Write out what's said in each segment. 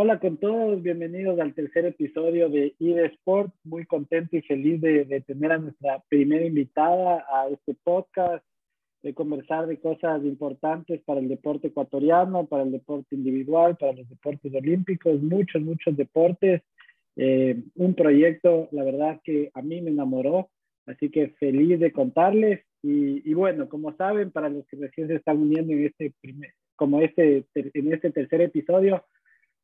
Hola con todos, bienvenidos al tercer episodio de eSport. Muy contento y feliz de, de, tener a nuestra primera invitada a este podcast, de conversar de cosas importantes para el deporte ecuatoriano, para el deporte individual, para los deportes olímpicos, muchos, muchos deportes. Eh, un proyecto, la verdad que a mí me enamoró, así que feliz de contarles. Y, y, bueno, como saben, para los que recién se están uniendo en este primer, como este, en este tercer episodio,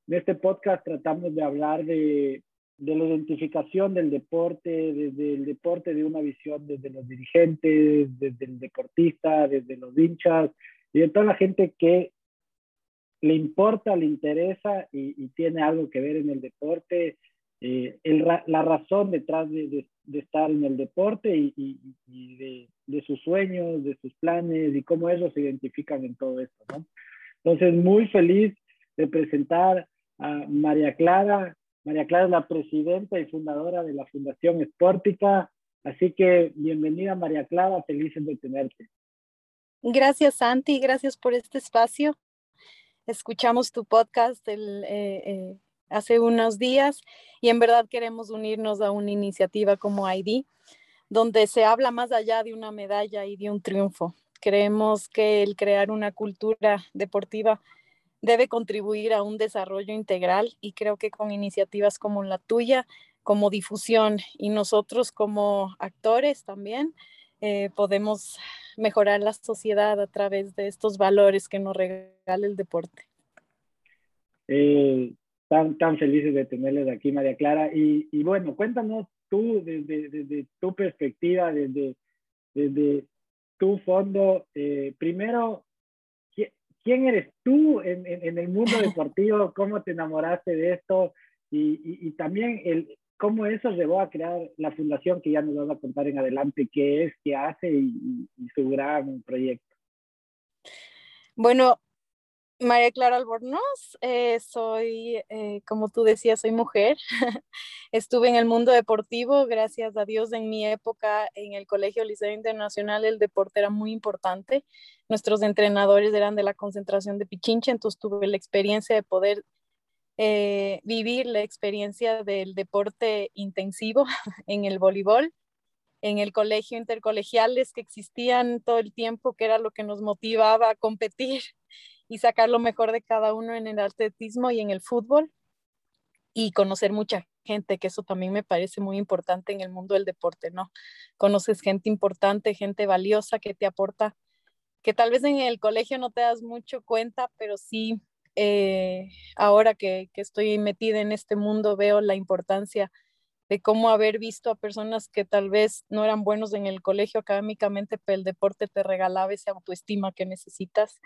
en este podcast tratamos de hablar de, de la identificación del deporte, desde el deporte de una visión desde los dirigentes, desde el deportista, desde los hinchas y de toda la gente que le importa, le interesa y, y tiene algo que ver en el deporte, eh, el, la razón detrás de, de, de, estar en el deporte y, y, y de, de, sus sueños, de sus planes y cómo ellos se identifican en todo esto. ¿no? Entonces, muy feliz de presentar a María Clara. María Clara es la presidenta y fundadora de la Fundación Esportica. Así que bienvenida María Clara, felices de tenerte. Gracias Santi, gracias por este espacio. Escuchamos tu podcast eh, eh, hace unos días y en verdad queremos unirnos a una iniciativa como ID, donde se habla más allá de una medalla y de un triunfo. Creemos que el crear una cultura deportiva debe contribuir a un desarrollo integral y creo que con iniciativas como la tuya, como difusión y nosotros como actores también, eh, podemos mejorar la sociedad a través de estos valores que nos regala el deporte. Eh, tan, tan felices de tenerles aquí, María Clara. Y, y bueno, cuéntanos tú, desde, desde tu perspectiva, desde, desde tu fondo, eh, primero, quién eres tú en, en, en, el mundo deportivo, cómo te enamoraste de esto y, y, y, también el, cómo eso llevó a crear la fundación que ya nos vas a contar en adelante qué es, qué hace y, y su gran proyecto. Bueno, María Clara Albornoz, eh, soy, eh, como tú decías, soy mujer. Estuve en el mundo deportivo, gracias a Dios, en mi época en el Colegio Liceo Internacional el deporte era muy importante. Nuestros entrenadores eran de la concentración de Pichincha, entonces tuve la experiencia de poder eh, vivir la experiencia del deporte intensivo en el voleibol en el colegio intercolegiales que existían todo el tiempo, que era lo que nos motivaba a competir y sacar lo mejor de cada uno en el atletismo y en el fútbol y conocer mucha gente, que eso también me parece muy importante en el mundo del deporte, ¿no? Conoces gente importante, gente valiosa que te aporta, que tal vez en el colegio no te das mucho cuenta, pero sí, eh, ahora que, que estoy metida en este mundo, veo la importancia de cómo haber visto a personas que tal vez no eran buenos en el colegio académicamente, pero el deporte te regalaba esa autoestima que necesitas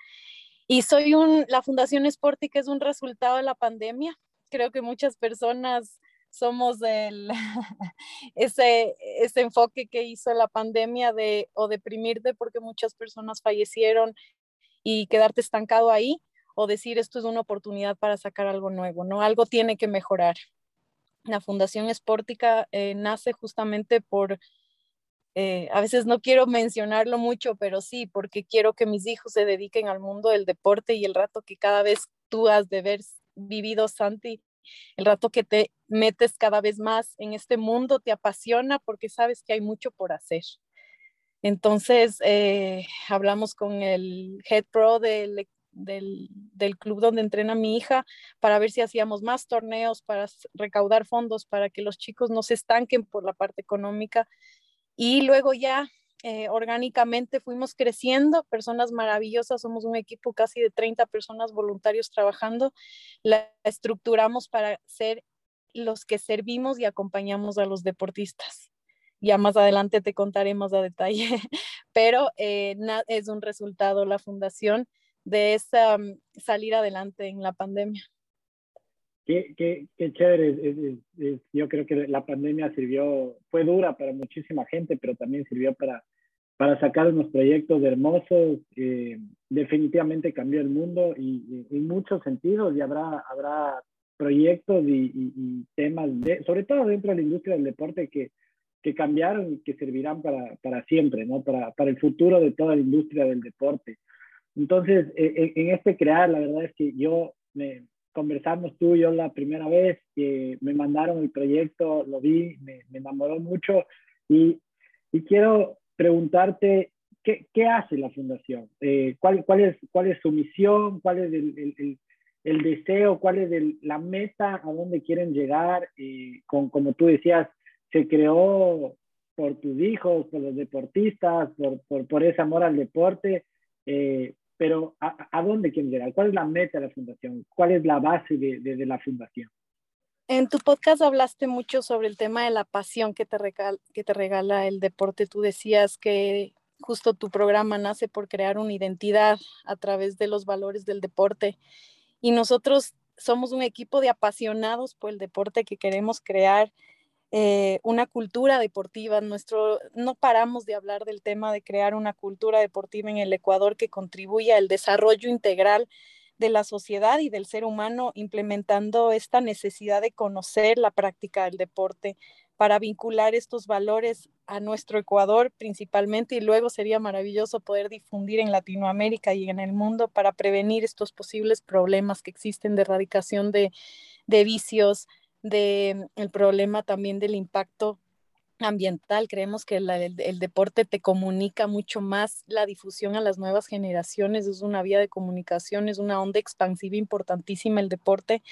y soy un, la Fundación Sporti, que es un resultado de la pandemia. Creo que muchas personas somos del, ese, ese enfoque que hizo la pandemia de o deprimirte porque muchas personas fallecieron y quedarte estancado ahí o decir esto es una oportunidad para sacar algo nuevo, ¿no? Algo tiene que mejorar. La Fundación Esportica eh, nace justamente por eh, a veces no quiero mencionarlo mucho, pero sí, porque quiero que mis hijos se dediquen al mundo del deporte y el rato que cada vez tú has de haber vivido, Santi, el rato que te metes cada vez más en este mundo te apasiona porque sabes que hay mucho por hacer. Entonces, eh, hablamos con el head pro del, del, del, club donde entrena mi hija para ver si hacíamos más torneos, para recaudar fondos, para que los chicos no se estanquen por la parte económica y luego ya eh, orgánicamente fuimos creciendo, personas maravillosas, somos un equipo casi de 30 personas voluntarios trabajando, la estructuramos para ser los que servimos y acompañamos a los deportistas. Ya más adelante te contaré más a detalle, pero eh, es un resultado la fundación de esa um, salir adelante en la pandemia. Qué, qué, qué chévere. Es, es, es, yo creo que la pandemia sirvió, fue dura para muchísima gente, pero también sirvió para, para sacar unos proyectos hermosos. Eh, definitivamente cambió el mundo y, y, en muchos sentidos y habrá, habrá proyectos y, y, y, temas, de, sobre todo dentro de la industria del deporte, que, que cambiaron y que servirán para, para siempre, ¿no? Para, para el futuro de toda la industria del deporte. Entonces, en, en este crear, la verdad es que yo me, conversamos tú y yo la primera vez, que me mandaron el proyecto, lo vi, me, enamoró mucho y, y, quiero preguntarte, ¿qué, ¿qué, hace la fundación? Eh, ¿cuál, cuál, es, ¿Cuál es su misión? ¿Cuál es el, el, el, deseo? ¿Cuál es la meta? ¿A dónde quieren llegar? Eh, con, como tú decías, se creó por tus hijos, por los deportistas, por, por, por ese amor al deporte. Eh, pero ¿a, dónde quieren llegar? ¿Cuál es la meta de la fundación? ¿Cuál es la base de, la fundación? En tu podcast hablaste mucho sobre el tema de la pasión que te regala el deporte. Tú decías que justo tu programa nace por crear una identidad a través de los valores del deporte. Y nosotros somos un equipo de apasionados por el deporte que queremos crear eh, una cultura deportiva. Nuestro, no paramos de hablar del tema de crear una cultura deportiva en el Ecuador que contribuya al desarrollo integral de la sociedad y del ser humano, implementando esta necesidad de conocer la práctica del deporte para vincular estos valores a nuestro Ecuador principalmente y luego sería maravilloso poder difundir en Latinoamérica y en el mundo para prevenir estos posibles problemas que existen de erradicación de, de vicios, del el problema también del impacto ambiental. Creemos que el, deporte te comunica mucho más la difusión a las nuevas generaciones, es una vía de comunicación, es una onda expansiva importantísima el deporte.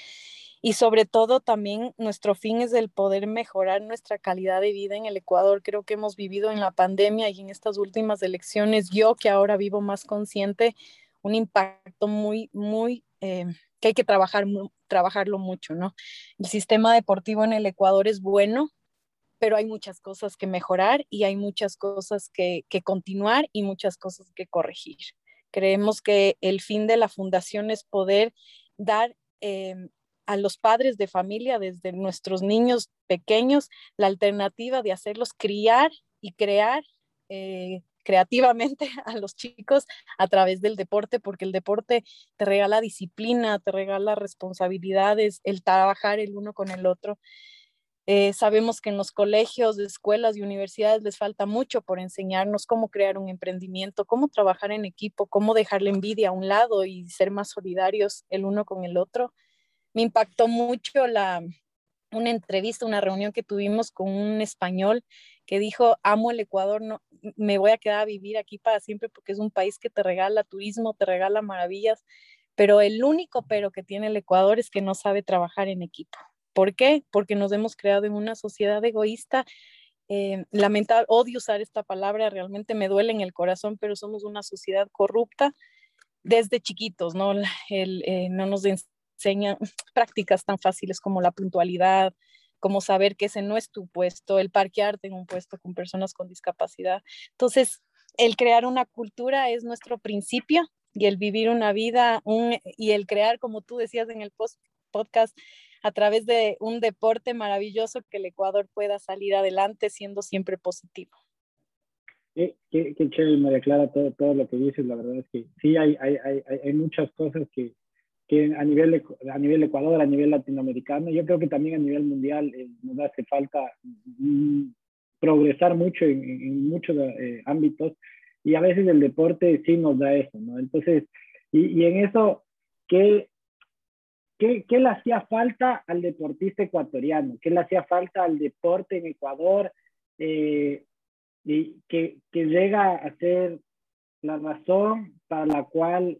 Y sobre todo también nuestro fin es el poder mejorar nuestra calidad de vida en el Ecuador. Creo que hemos vivido en la pandemia y en estas últimas elecciones, yo que ahora vivo más consciente, un impacto muy, muy eh, que hay que trabajar, trabajarlo mucho, ¿no? El sistema deportivo en el Ecuador es bueno, pero hay muchas cosas que mejorar y hay muchas cosas que, continuar y muchas cosas que corregir. Creemos que el fin de la fundación es poder dar em, a los padres de familia, desde nuestros niños pequeños, la alternativa de hacerlos criar y crear eh, creativamente a los chicos a través del deporte, porque el deporte te regala disciplina, te regala responsabilidades, el trabajar el uno con el otro. Eh, sabemos que en los colegios, escuelas y universidades les falta mucho por enseñarnos cómo crear un emprendimiento, cómo trabajar en equipo, cómo dejar la envidia a un lado y ser más solidarios el uno con el otro. Me impactó mucho la, una entrevista, una reunión que tuvimos con un español que dijo, amo el Ecuador, no, me voy a quedar a vivir aquí para siempre porque es un país que te regala turismo, te regala maravillas, pero el único pero que tiene el Ecuador es que no sabe trabajar en equipo. ¿Por qué? Porque nos hemos creado en una sociedad egoísta. Eh, lamentable, odio usar esta palabra, realmente me duele en el corazón, pero somos una sociedad corrupta desde chiquitos, ¿no? Eh, no nos enseñan prácticas tan fáciles como la puntualidad, como saber que ese no es tu puesto, el parquearte en un puesto con personas con discapacidad. Entonces, el crear una cultura es nuestro principio y el vivir una vida y el crear, como tú decías en el post, podcast, a través de un deporte maravilloso que el Ecuador pueda salir adelante siendo siempre positivo. Qué, qué, chévere, María Clara, todo, todo lo que dices. La verdad es que sí, hay, hay, hay, hay muchas cosas que, que a nivel, a nivel Ecuador, a nivel latinoamericano, yo creo que también a nivel mundial eh, nos hace falta mm, progresar mucho en, muchos eh, ámbitos y a veces el deporte sí nos da eso, ¿no? Entonces, y, y en eso, ¿qué, ¿qué, ¿qué, le hacía falta al deportista ecuatoriano? ¿Qué le hacía falta al deporte en Ecuador? Eh, y que, que llega a ser la razón para la cual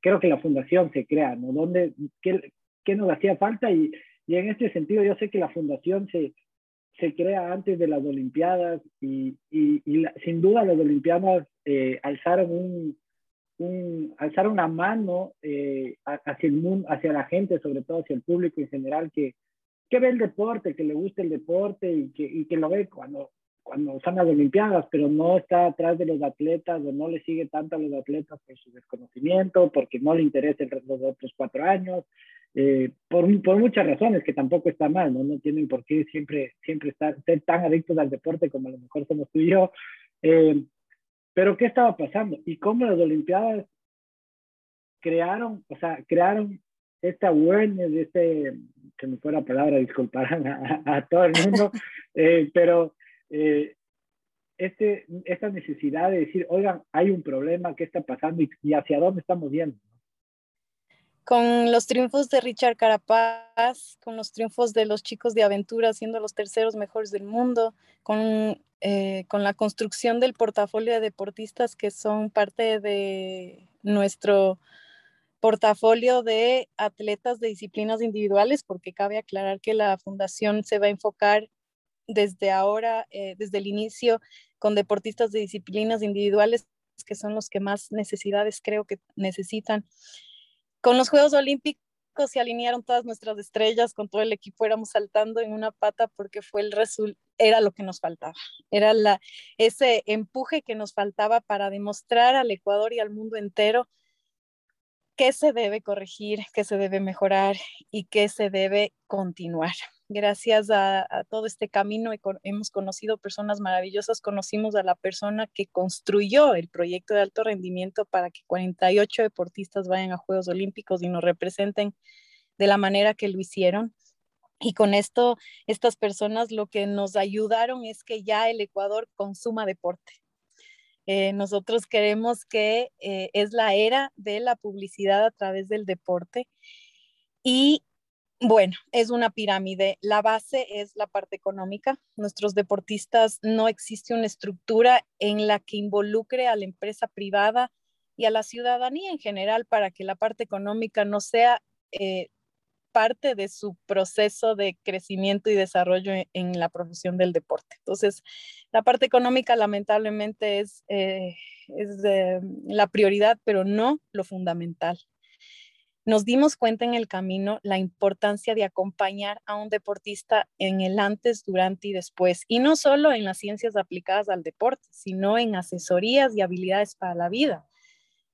creo que la fundación se crea, ¿no? ¿Dónde, qué, qué, nos hacía falta? Y, y, en este sentido yo sé que la fundación se, se crea antes de las Olimpiadas y, y, y sin duda las Olimpiadas eh, alzaron, un, un, alzaron una mano eh, hacia el mundo, hacia la gente, sobre todo hacia el público en general, que, que ve el deporte, que le gusta el deporte y que, y que lo ve cuando cuando son las Olimpiadas, pero no está atrás de los atletas o no le sigue tanto a los atletas por su desconocimiento, porque no le interesa los otros cuatro años, eh, por, por, muchas razones que tampoco está mal, ¿no? No tienen por qué siempre, siempre estar, ser tan adictos al deporte como a lo mejor somos tú y yo. Eh, pero ¿qué estaba pasando? Y cómo las Olimpiadas crearon, o sea, crearon esta awareness, este, que me fue la palabra, disculparán a, a, todo el mundo, eh, pero eh, este, esta necesidad de decir, oigan, hay un problema, ¿qué está pasando y, hacia dónde estamos yendo? con los triunfos de Richard Carapaz, con los triunfos de los chicos de aventura siendo los terceros mejores del mundo, con, eh, con la construcción del portafolio de deportistas que son parte de nuestro portafolio de atletas de disciplinas individuales, porque cabe aclarar que la fundación se va a enfocar desde ahora, eh, desde el inicio, con deportistas de disciplinas individuales, que son los que más necesidades creo que necesitan. Con los Juegos Olímpicos se alinearon todas nuestras estrellas, con todo el equipo éramos saltando en una pata porque fue el era lo que nos faltaba, era la, ese empuje que nos faltaba para demostrar al Ecuador y al mundo entero qué se debe corregir, qué se debe mejorar y qué se debe continuar. Gracias a, todo este camino hemos conocido personas maravillosas, conocimos a la persona que construyó el proyecto de alto rendimiento para que 48 deportistas vayan a Juegos Olímpicos y nos representen de la manera que lo hicieron. Y con esto, estas personas lo que nos ayudaron es que ya el Ecuador consuma deporte eh, nosotros queremos que eh, es la era de la publicidad a través del deporte y bueno, es una pirámide. La base es la parte económica. Nuestros deportistas no existe una estructura en la que involucre a la empresa privada y a la ciudadanía en general para que la parte económica no sea eh, parte de su proceso de crecimiento y desarrollo en, la profesión del deporte. Entonces, la parte económica lamentablemente es, eh, es la prioridad, pero no lo fundamental. Nos dimos cuenta en el camino la importancia de acompañar a un deportista en el antes, durante y después, y no solo en las ciencias aplicadas al deporte, sino en asesorías y habilidades para la vida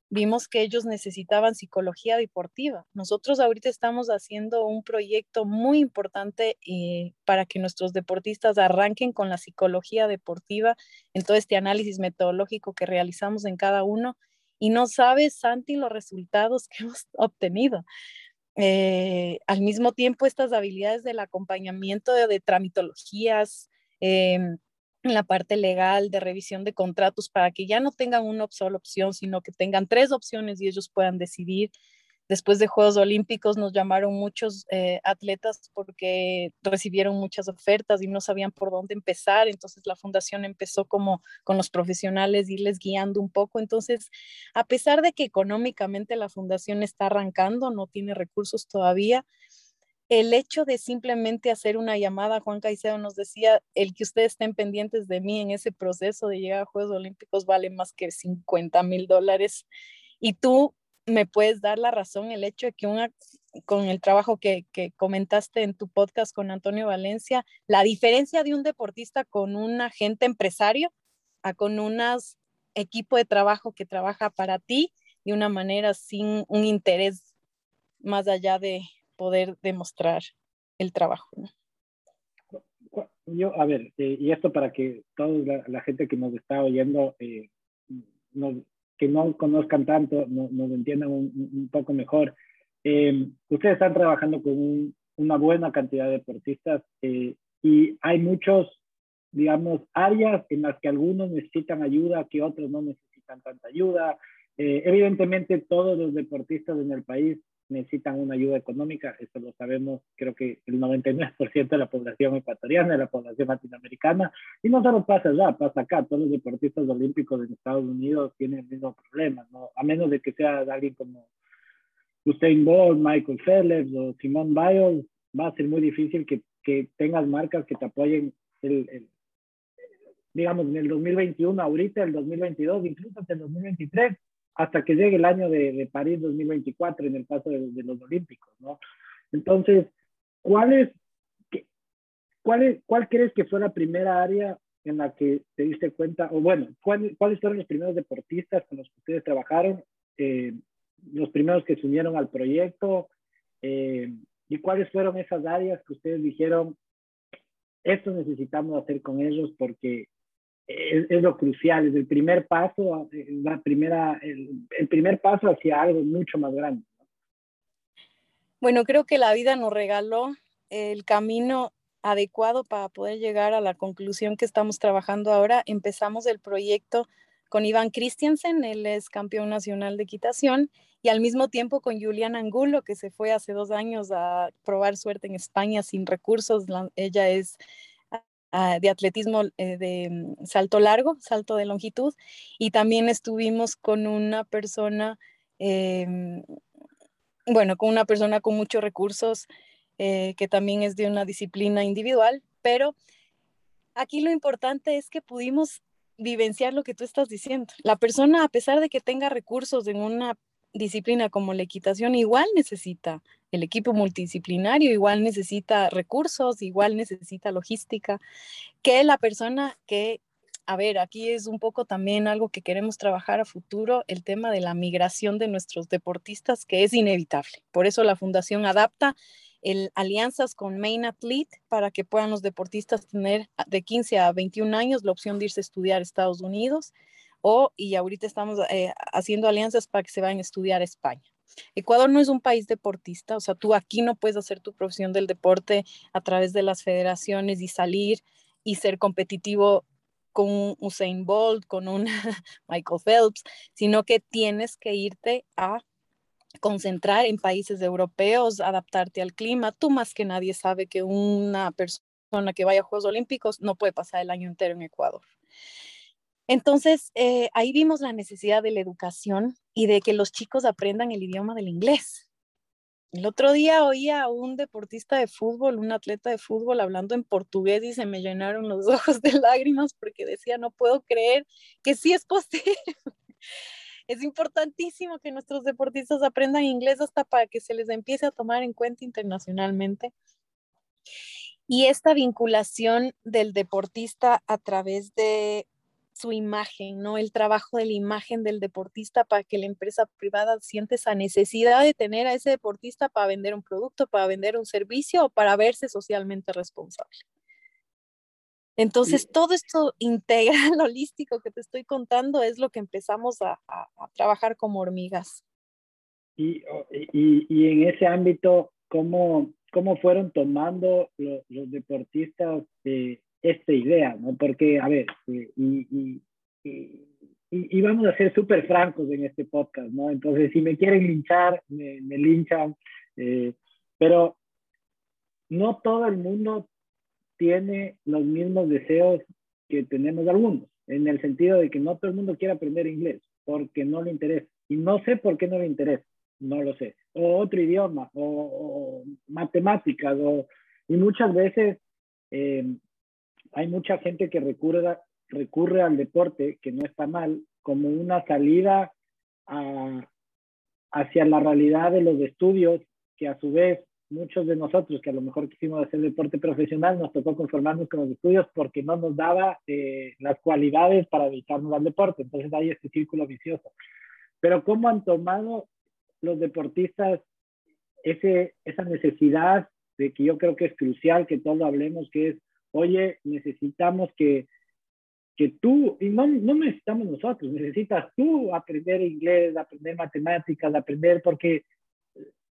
vimos que ellos necesitaban psicología deportiva. Nosotros ahorita estamos haciendo un proyecto muy importante eh, para que nuestros deportistas arranquen con la psicología deportiva en todo este análisis metodológico que realizamos en cada uno. Y no sabes, Santi, los resultados que hemos obtenido. Eh, al mismo tiempo, estas habilidades del acompañamiento de, tramitologías, em, en la parte legal de revisión de contratos para que ya no tengan una sola opción, sino que tengan tres opciones y ellos puedan decidir. Después de Juegos Olímpicos nos llamaron muchos eh, atletas porque recibieron muchas ofertas y no sabían por dónde empezar. Entonces la fundación empezó como con los profesionales, irles guiando un poco. Entonces, a pesar de que económicamente la fundación está arrancando, no tiene recursos todavía, el hecho de simplemente hacer una llamada, Juan Caicedo nos decía, el que ustedes estén pendientes de mí en ese proceso de llegar a Juegos Olímpicos vale más que 50 mil dólares. Y tú me puedes dar la razón, el hecho de que una, con el trabajo que, que comentaste en tu podcast con Antonio Valencia, la diferencia de un deportista con un agente empresario a con un equipo de trabajo que trabaja para ti de una manera sin un interés más allá de, poder demostrar el trabajo. Yo, a ver, eh, y esto para que toda la, gente que nos está oyendo, eh, que no conozcan tanto, nos entiendan un, poco mejor. Eh, ustedes están trabajando con una buena cantidad de deportistas y hay muchos, digamos, áreas en las que algunos necesitan ayuda, que otros no necesitan tanta ayuda. evidentemente, todos los deportistas en el país necesitan una ayuda económica, eso lo sabemos, creo que el 99% de la población ecuatoriana, de la población latinoamericana, y no solo pasa allá, pasa acá, todos los deportistas olímpicos en Estados Unidos tienen el mismo problema, ¿no? A menos de que sea alguien como Usain Bolt, Michael Phelps o Simone Biles, va a ser muy difícil que, que tengas marcas que te apoyen el, el, digamos, en el 2021, ahorita, el 2022, incluso hasta el 2023, hasta que llegue el año de, de París 2024 en el caso de, los Olímpicos, ¿no? Entonces, ¿cuál es, cuál es, cuál crees que fue la primera área en la que te diste cuenta, o bueno, ¿cuáles fueron los primeros deportistas con los que ustedes trabajaron, eh, los primeros que se unieron al proyecto, eh, y cuáles fueron esas áreas que ustedes dijeron, esto necesitamos hacer con ellos porque es, lo crucial, es el primer paso, la primera, el, primer paso hacia algo mucho más grande. Bueno, creo que la vida nos regaló el camino adecuado para poder llegar a la conclusión que estamos trabajando ahora. Empezamos el proyecto con Iván Christiansen, él es campeón nacional de equitación, y al mismo tiempo con Juliana Angulo, que se fue hace dos años a probar suerte en España sin recursos. ella es ah, de atletismo eh, de mm, salto largo, salto de longitud, y también estuvimos con una persona, em, bueno, con una persona con muchos recursos, eh, que también es de una disciplina individual, pero aquí lo importante es que pudimos vivenciar lo que tú estás diciendo. La persona, a pesar de que tenga recursos en una disciplina como la equitación igual necesita el equipo multidisciplinario, igual necesita recursos, igual necesita logística, que la persona que, a ver, aquí es un poco también algo que queremos trabajar a futuro, el tema de la migración de nuestros deportistas, que es inevitable. Por eso la Fundación adapta el, alianzas con Main Athlete para que puedan los deportistas tener de 15 a 21 años la opción de irse a estudiar a Estados Unidos o, y ahorita estamos eh, haciendo alianzas para que se vayan a estudiar a España. Ecuador no es un país deportista, o sea, tú aquí no puedes hacer tu profesión del deporte a través de las federaciones y salir y ser competitivo con un Usain Bolt, con un Michael Phelps, sino que tienes que irte a concentrar en países europeos, adaptarte al clima. Tú más que nadie sabe que una persona que vaya a Juegos Olímpicos no puede pasar el año entero en Ecuador. Entonces, eh, ahí vimos la necesidad de la educación y de que los chicos aprendan el idioma del inglés. El otro día oía a un deportista de fútbol, un atleta de fútbol, hablando en portugués y se me llenaron los ojos de lágrimas porque decía, no puedo creer que sí es posible. es importantísimo que nuestros deportistas aprendan inglés hasta para que se les empiece a tomar en cuenta internacionalmente. Y esta vinculación del deportista a través de su imagen, ¿no? El trabajo de la imagen del deportista para que la empresa privada siente esa necesidad de tener a ese deportista para vender un producto, para vender un servicio o para verse socialmente responsable. Entonces, todo esto integral, holístico que te estoy contando es lo que empezamos a, trabajar como hormigas. Y, y, en ese ámbito, ¿cómo, cómo fueron tomando los, los deportistas de esta idea, ¿no? Porque, a ver, eh, y, y, vamos a ser súper francos en este podcast, ¿no? Entonces, si me quieren linchar, me, linchan, eh, pero no todo el mundo tiene los mismos deseos que tenemos algunos, en el sentido de que no todo el mundo quiere aprender inglés porque no le interesa. Y no sé por qué no le interesa, no lo sé. O otro idioma, o, matemáticas, o, y muchas veces eh, hay mucha gente que recurre, recurre al deporte, que no está mal, como una salida hacia la realidad de los estudios, que a su vez muchos de nosotros que a lo mejor quisimos hacer deporte profesional, nos tocó conformarnos con los estudios porque no nos daba eh, las cualidades para dedicarnos al deporte. Entonces hay este círculo vicioso. Pero ¿cómo han tomado los deportistas ese, esa necesidad de que yo creo que es crucial que todos hablemos, que es oye, necesitamos que, que tú, y no, no necesitamos nosotros, necesitas tú aprender inglés, aprender matemáticas, aprender, porque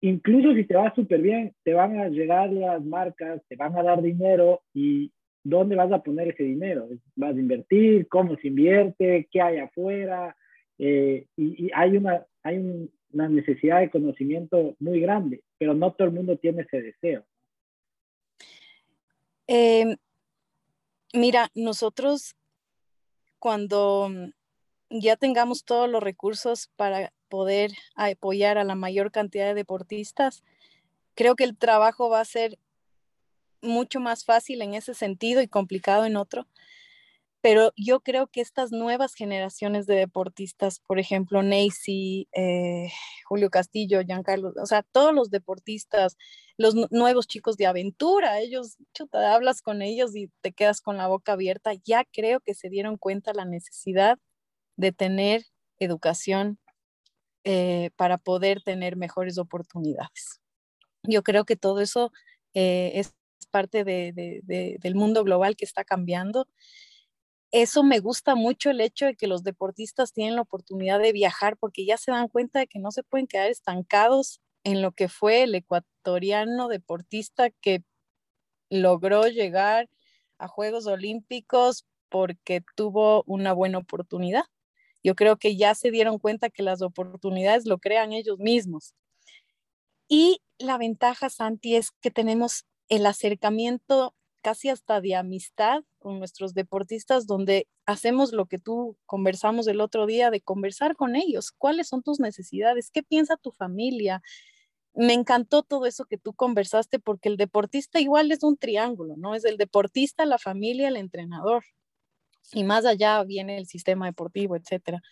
incluso si te va súper bien, te van a llegar las marcas, te van a dar dinero y ¿dónde vas a poner ese dinero? ¿Vas a invertir? ¿Cómo se invierte? ¿Qué hay afuera? Eh, y, hay, una, hay una necesidad de conocimiento muy grande, pero no todo el mundo tiene ese deseo. Eh, Mira, nosotros cuando mm, ya tengamos todos los recursos para poder apoyar a la mayor cantidad de deportistas, creo que el trabajo va a ser mucho más fácil en ese sentido y complicado en otro, pero yo creo que estas nuevas generaciones de deportistas, por ejemplo, Neisy, eh, Julio Castillo, Giancarlo, o sea, todos los deportistas, los nuevos chicos de aventura, ellos, chuta, hablas con ellos y te quedas con la boca abierta, ya creo que se dieron cuenta la necesidad de tener educación eh, para poder tener mejores oportunidades. Yo creo que todo eso eh, es parte del mundo global que está cambiando eso me gusta mucho el hecho de que los deportistas tienen la oportunidad de viajar porque ya se dan cuenta de que no se pueden quedar estancados en lo que fue el ecuatoriano deportista que logró llegar a Juegos Olímpicos porque tuvo una buena oportunidad. Yo creo que ya se dieron cuenta que las oportunidades lo crean ellos mismos. Y la ventaja, Santi, es que tenemos el acercamiento casi hasta de amistad con nuestros deportistas, donde hacemos lo que tú conversamos el otro día, de conversar con ellos. ¿Cuáles son tus necesidades? ¿Qué piensa tu familia? Me encantó todo eso que tú conversaste porque el deportista igual es un triángulo, ¿no? Es el deportista, la familia, el entrenador. Y más allá viene el sistema deportivo, etcétera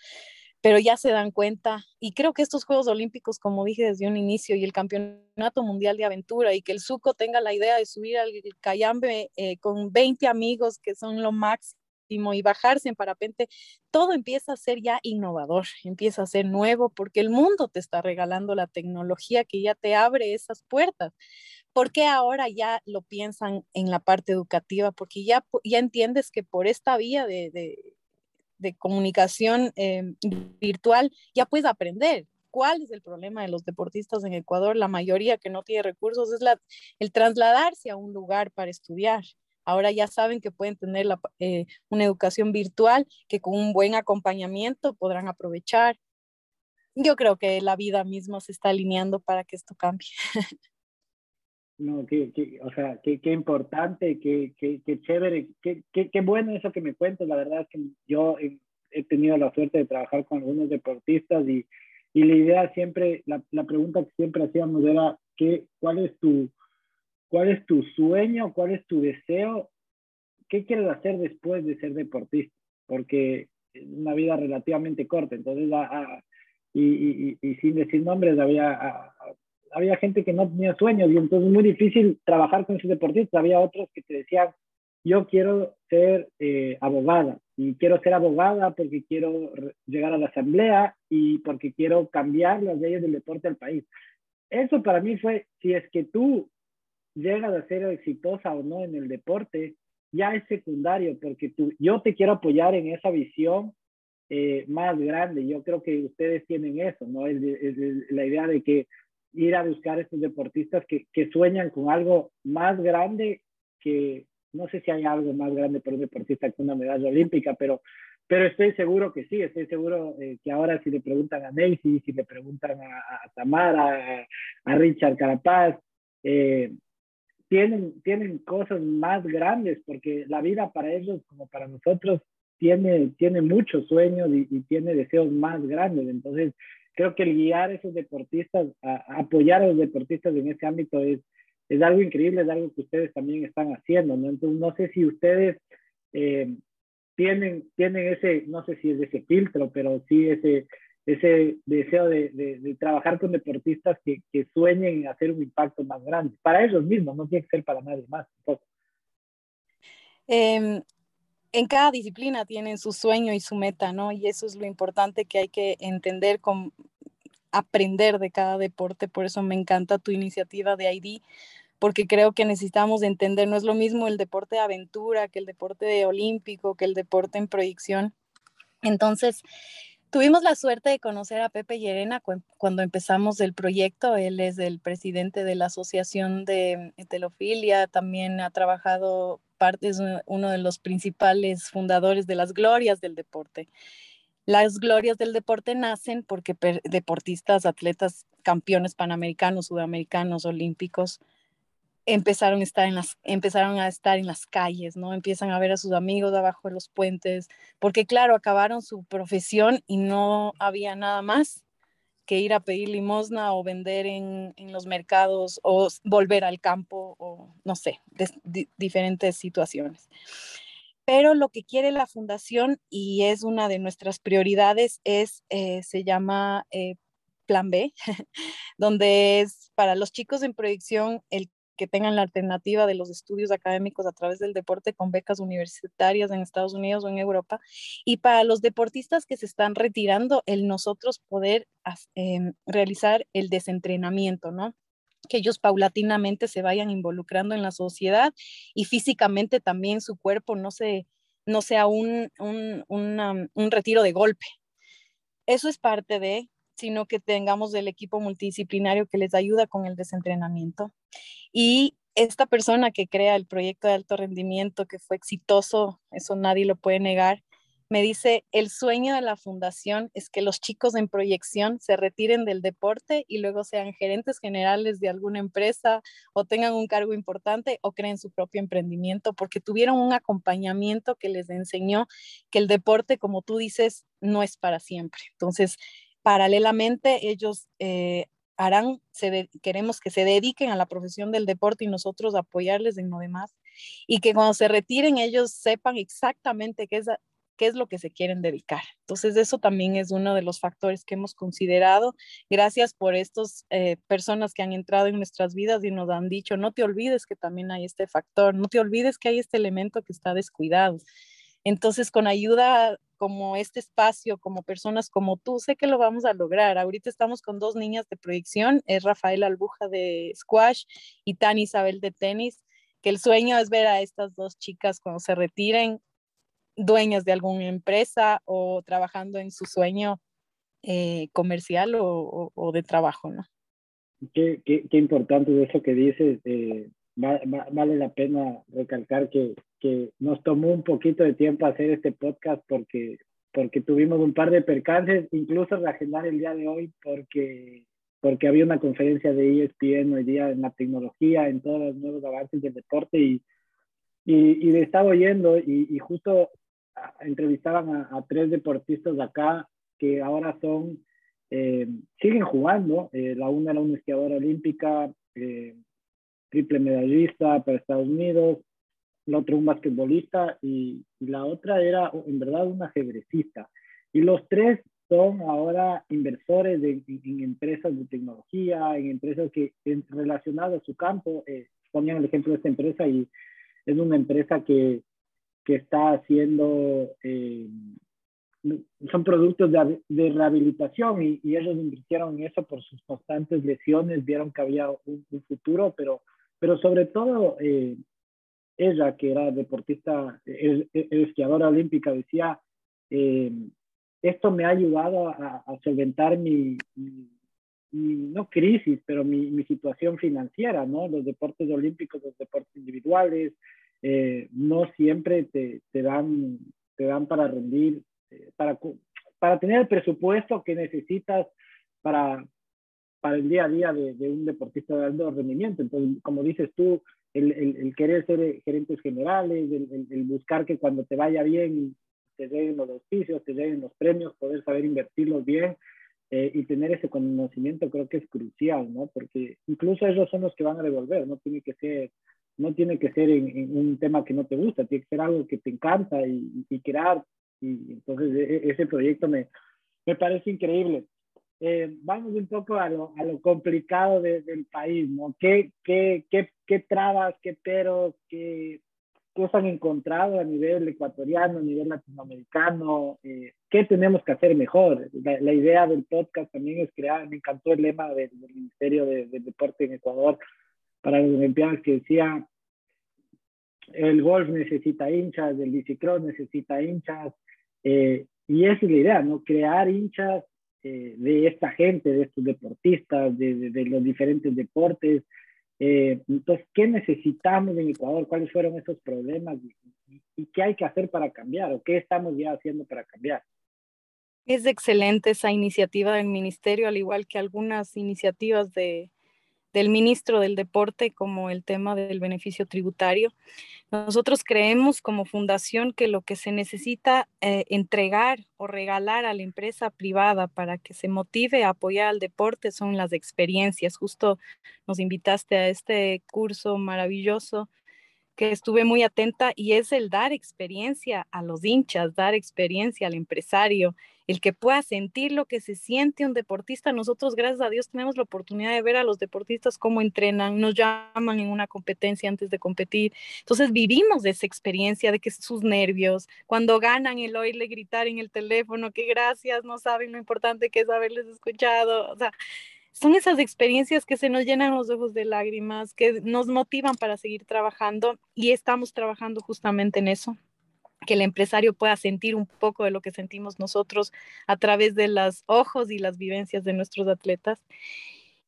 pero ya se dan cuenta y creo que estos Juegos Olímpicos, como dije desde un inicio, y el Campeonato Mundial de Aventura y que el Suco tenga la idea de subir al Cayambe eh, con 20 amigos que son lo máximo y bajarse en parapente, todo empieza a ser ya innovador, empieza a ser nuevo porque el mundo te está regalando la tecnología que ya te abre esas puertas. ¿Por qué ahora ya lo piensan en la parte educativa? Porque ya, ya entiendes que por esta vía de, de de comunicación eh, virtual, ya puedes aprender. ¿Cuál es el problema de los deportistas en Ecuador? La mayoría que no tiene recursos es el trasladarse a un lugar para estudiar. Ahora ya saben que pueden tener eh, una educación virtual que con un buen acompañamiento podrán aprovechar. Yo creo que la vida misma se está alineando para que esto cambie. No, qué, qué, o sea, qué, qué importante, qué, qué, qué chévere, qué, qué, bueno eso que me cuentas. La verdad es que yo he, tenido la suerte de trabajar con algunos deportistas y, y la idea siempre, la, la, pregunta que siempre hacíamos era, ¿qué, cuál, es tu, ¿cuál es tu sueño? ¿Cuál es tu deseo? ¿Qué quieres hacer después de ser deportista? Porque es una vida relativamente corta. Entonces, a, a, y, y, y, sin decir nombres, había a, había gente que no tenía sueños y entonces es muy difícil trabajar con esos deportistas. Había otros que te decían, yo quiero ser eh, abogada y quiero ser abogada porque quiero llegar a la asamblea y porque quiero cambiar las leyes del deporte al país. Eso para mí fue, si es que tú llegas a ser exitosa o no en el deporte, ya es secundario porque tú, yo te quiero apoyar en esa visión eh, más grande. Yo creo que ustedes tienen eso, ¿no? Es, es, es la idea de que ir a buscar estos deportistas que, que sueñan con algo más grande que, no sé si hay algo más grande para un deportista que una medalla olímpica, pero, pero estoy seguro que sí, estoy seguro eh, que ahora si le preguntan a Nelly, si le preguntan a, a Tamara, a, a, Richard Carapaz, eh, tienen, tienen cosas más grandes, porque la vida para ellos, como para nosotros, tiene, tiene muchos sueños y, y tiene deseos más grandes. Entonces, creo que el guiar a esos deportistas, a, apoyar a los deportistas en ese ámbito es, es algo increíble, es algo que ustedes también están haciendo, ¿no? Entonces, no sé si ustedes eh, tienen, tienen ese, no sé si es ese filtro, pero sí ese, ese deseo de, de, trabajar con deportistas que, que, sueñen en hacer un impacto más grande, para ellos mismos, no tiene que ser para nadie más. Eh, en cada disciplina tienen su sueño y su meta, ¿no? Y eso es lo importante que hay que entender, con, aprender de cada deporte. Por eso me encanta tu iniciativa de ID, porque creo que necesitamos entender, no es lo mismo el deporte de aventura que el deporte de olímpico, que el deporte en proyección. Entonces, tuvimos la suerte de conocer a Pepe Llerena cuando empezamos el proyecto. Él es el presidente de la Asociación de Heterofilia, también ha trabajado parte, es uno de los principales fundadores de las glorias del deporte. Las glorias del deporte nacen porque deportistas, atletas, campeones panamericanos, sudamericanos, olímpicos, empezaron a estar en las empezaron a estar en las calles, ¿no? Empiezan a ver a sus amigos abajo de los puentes, porque claro, acabaron su profesión y no había nada más que ir a pedir limosna o vender en, en los mercados o volver al campo o no sé, diferentes situaciones. Pero lo que quiere la fundación y es una de nuestras prioridades es, eh, se llama eh, Plan B, donde es para los chicos en proyección el que tengan la alternativa de los estudios académicos a través del deporte con becas universitarias en Estados Unidos o en Europa. Y para los deportistas que se están retirando, el nosotros poder eh, realizar el desentrenamiento, ¿no? que ellos paulatinamente se vayan involucrando en la sociedad y físicamente también su cuerpo no, se, no sea un, un, una, un retiro de golpe. Eso es parte de, sino que tengamos el equipo multidisciplinario que les ayuda con el desentrenamiento. Y esta persona que crea el proyecto de alto rendimiento, que fue exitoso, eso nadie lo puede negar, me dice, el sueño de la fundación es que los chicos en proyección se retiren del deporte y luego sean gerentes generales de alguna empresa o tengan un cargo importante o creen su propio emprendimiento porque tuvieron un acompañamiento que les enseñó que el deporte, como tú dices, no es para siempre. Entonces, paralelamente, ellos eh, harán, queremos que se dediquen a la profesión del deporte y nosotros apoyarles en lo demás y que cuando se retiren ellos sepan exactamente qué es qué es lo que se quieren dedicar. Entonces, eso también es uno de los factores que hemos considerado. Gracias por estas eh, personas que han entrado en nuestras vidas y nos han dicho, no te olvides que también hay este factor, no te olvides que hay este elemento que está descuidado. Entonces, con ayuda como este espacio, como personas como tú, sé que lo vamos a lograr. Ahorita estamos con dos niñas de proyección, es Rafael Albuja de squash y Tani Isabel de tenis, que el sueño es ver a estas dos chicas cuando se retiren dueñas de alguna empresa o trabajando en su sueño eh, comercial o, de trabajo, ¿no? Qué, importante eso que dices. Eh, vale la pena recalcar que, que, nos tomó un poquito de tiempo hacer este podcast porque, porque tuvimos un par de percances, incluso reagendar el día de hoy porque, porque había una conferencia de ESPN hoy día en la tecnología, en todos los nuevos avances del deporte y, y, y le estaba oyendo y, y justo entrevistaban a, tres deportistas de acá que ahora son, eh, siguen jugando. Eh, la una era una esquiadora olímpica, eh, triple medallista para Estados Unidos, la otra un basquetbolista y, la otra era en verdad una ajedrecista. Y los tres son ahora inversores de, en, empresas de tecnología, en empresas que relacionadas a su campo. ponían el ejemplo de esta empresa y es una empresa que que está haciendo, eh, son productos de, de rehabilitación y, y, ellos invirtieron en eso por sus constantes lesiones, vieron que había un, futuro, pero, pero sobre todo eh, ella, que era deportista, esquiadora olímpica, decía, eh, esto me ha ayudado a, a solventar mi, mi, no crisis, pero mi, mi, situación financiera, ¿no? Los deportes olímpicos, los deportes individuales, eh, no siempre te, te, dan, te dan para rendir, eh, para, para tener el presupuesto que necesitas para, para el día a día de, de un deportista de alto rendimiento. Entonces, como dices tú, el, el, el querer ser gerentes generales, el, el, buscar que cuando te vaya bien te den los auspicios, te den los premios, poder saber invertirlos bien eh, y tener ese conocimiento creo que es crucial, ¿no? Porque incluso ellos son los que van a devolver, no tiene que ser no tiene que ser en, un tema que no te gusta, tiene que ser algo que te encanta y, y crear. Y entonces e, e, ese proyecto me, me parece increíble. Eh, vamos un poco a lo, a lo complicado del país, ¿no? ¿Qué, qué, qué, qué trabas, qué peros, qué, qué se han encontrado a nivel ecuatoriano, a nivel latinoamericano? Eh, ¿Qué tenemos que hacer mejor? La, idea del podcast también es crear, me encantó el lema del, Ministerio de, del Deporte en Ecuador, para los Olimpiadas que decía, el golf necesita hinchas, el bicicross necesita hinchas, eh, y esa es la idea, ¿no? Crear hinchas eh, de esta gente, de estos deportistas, de, de, los diferentes deportes. Eh, entonces, ¿qué necesitamos en Ecuador? ¿Cuáles fueron esos problemas? ¿Y, y qué hay que hacer para cambiar? ¿O qué estamos ya haciendo para cambiar? Es excelente esa iniciativa del ministerio, al igual que algunas iniciativas de, del ministro del Deporte como el tema del beneficio tributario. Nosotros creemos como fundación que lo que se necesita eh, entregar o regalar a la empresa privada para que se motive a apoyar al deporte son las experiencias. Justo nos invitaste a este curso maravilloso que estuve muy atenta y es el dar experiencia a los hinchas, dar experiencia al empresario, el que pueda sentir lo que se siente un deportista. Nosotros, gracias a Dios, tenemos la oportunidad de ver a los deportistas cómo entrenan, nos llaman en una competencia antes de competir. Entonces vivimos esa experiencia de que sus nervios, cuando ganan el oírle gritar en el teléfono, que gracias, no saben lo importante que es haberles escuchado. O sea, son esas experiencias que se nos llenan los ojos de lágrimas, que nos motivan para seguir trabajando y estamos trabajando justamente en eso, que el empresario pueda sentir un poco de lo que sentimos nosotros a través de los ojos y las vivencias de nuestros atletas.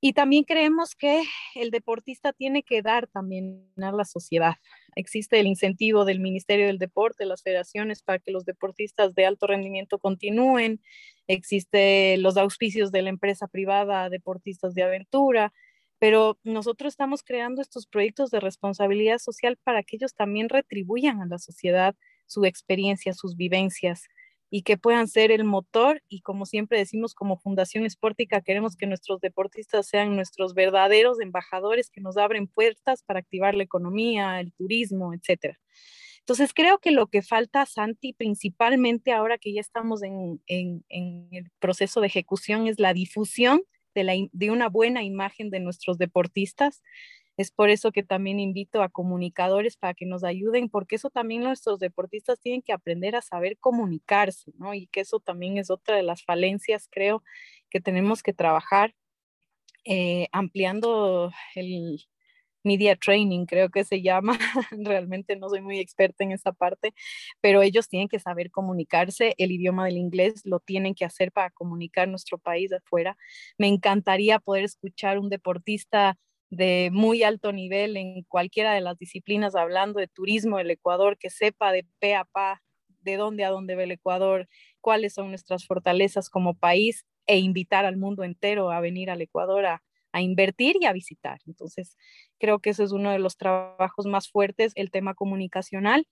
Y también creemos que el deportista tiene que dar también a la sociedad. existe el incentivo del Ministerio del Deporte, las federaciones para que los deportistas de alto rendimiento continúen, existe los auspicios de la empresa privada Deportistas de Aventura, pero nosotros estamos creando estos proyectos de responsabilidad social para que ellos también retribuyan a la sociedad su experiencia, sus vivencias y que puedan ser el motor y como siempre decimos como Fundación Esportica queremos que nuestros deportistas sean nuestros verdaderos embajadores que nos abren puertas para activar la economía, el turismo, etcétera. Entonces creo que lo que falta, Santi, principalmente ahora que ya estamos en, en, en el proceso de ejecución, es la difusión de, la, de una buena imagen de nuestros deportistas, es por eso que también invito a comunicadores para que nos ayuden, porque eso también nuestros deportistas tienen que aprender a saber comunicarse, ¿no? Y que eso también es otra de las falencias, creo, que tenemos que trabajar eh, ampliando el media training, creo que se llama. Realmente no soy muy experta en esa parte, pero ellos tienen que saber comunicarse. El idioma del inglés lo tienen que hacer para comunicar nuestro país afuera. Me encantaría poder escuchar un deportista de muy alto nivel en cualquiera de las disciplinas, hablando de turismo del Ecuador, que sepa de pe a pa de dónde a dónde ve el Ecuador, cuáles son nuestras fortalezas como país e invitar al mundo entero a venir al Ecuador a, a invertir y a visitar. Entonces, creo que ese es uno de los trabajos más fuertes, el tema comunicacional.